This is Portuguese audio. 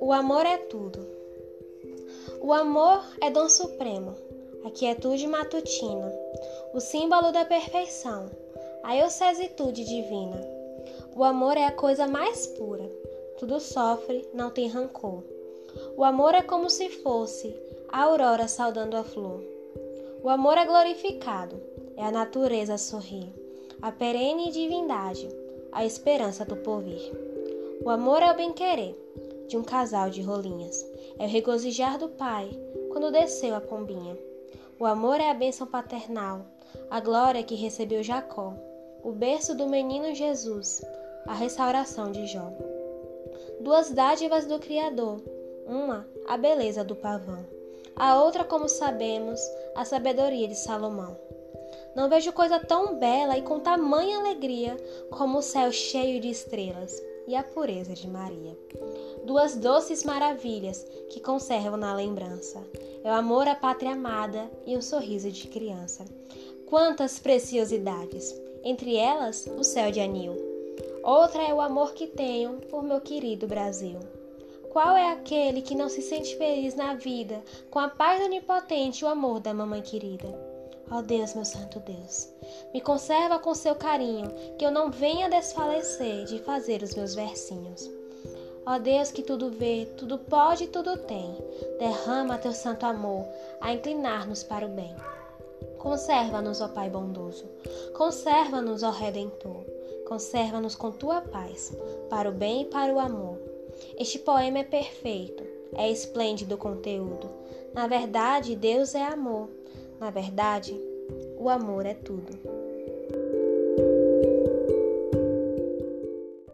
O amor é tudo. O amor é dom supremo, a quietude matutina, o símbolo da perfeição, a eusesitude divina. O amor é a coisa mais pura, tudo sofre, não tem rancor. O amor é como se fosse a aurora saudando a flor. O amor é glorificado, é a natureza a sorrir, a perene divindade, a esperança do porvir. O amor é o bem-querer de um casal de rolinhas. É o regozijar do pai quando desceu a pombinha. O amor é a bênção paternal, a glória que recebeu Jacó, o berço do menino Jesus, a restauração de Jó. Duas dádivas do Criador, uma, a beleza do pavão, a outra, como sabemos, a sabedoria de Salomão. Não vejo coisa tão bela e com tamanha alegria como o céu cheio de estrelas e a pureza de Maria. Duas doces maravilhas que conservam na lembrança. É o amor à pátria amada e um sorriso de criança. Quantas preciosidades! Entre elas, o céu de anil. Outra é o amor que tenho por meu querido Brasil. Qual é aquele que não se sente feliz na vida com a paz onipotente e o amor da mamãe querida? Ó oh Deus, meu santo Deus, me conserva com seu carinho, que eu não venha desfalecer de fazer os meus versinhos. Ó oh Deus que tudo vê, tudo pode e tudo tem, derrama teu santo amor a inclinar-nos para o bem. Conserva-nos, ó Pai bondoso, conserva-nos, ó Redentor, conserva-nos com tua paz, para o bem e para o amor. Este poema é perfeito, é esplêndido conteúdo. Na verdade, Deus é amor. Na verdade, o amor é tudo.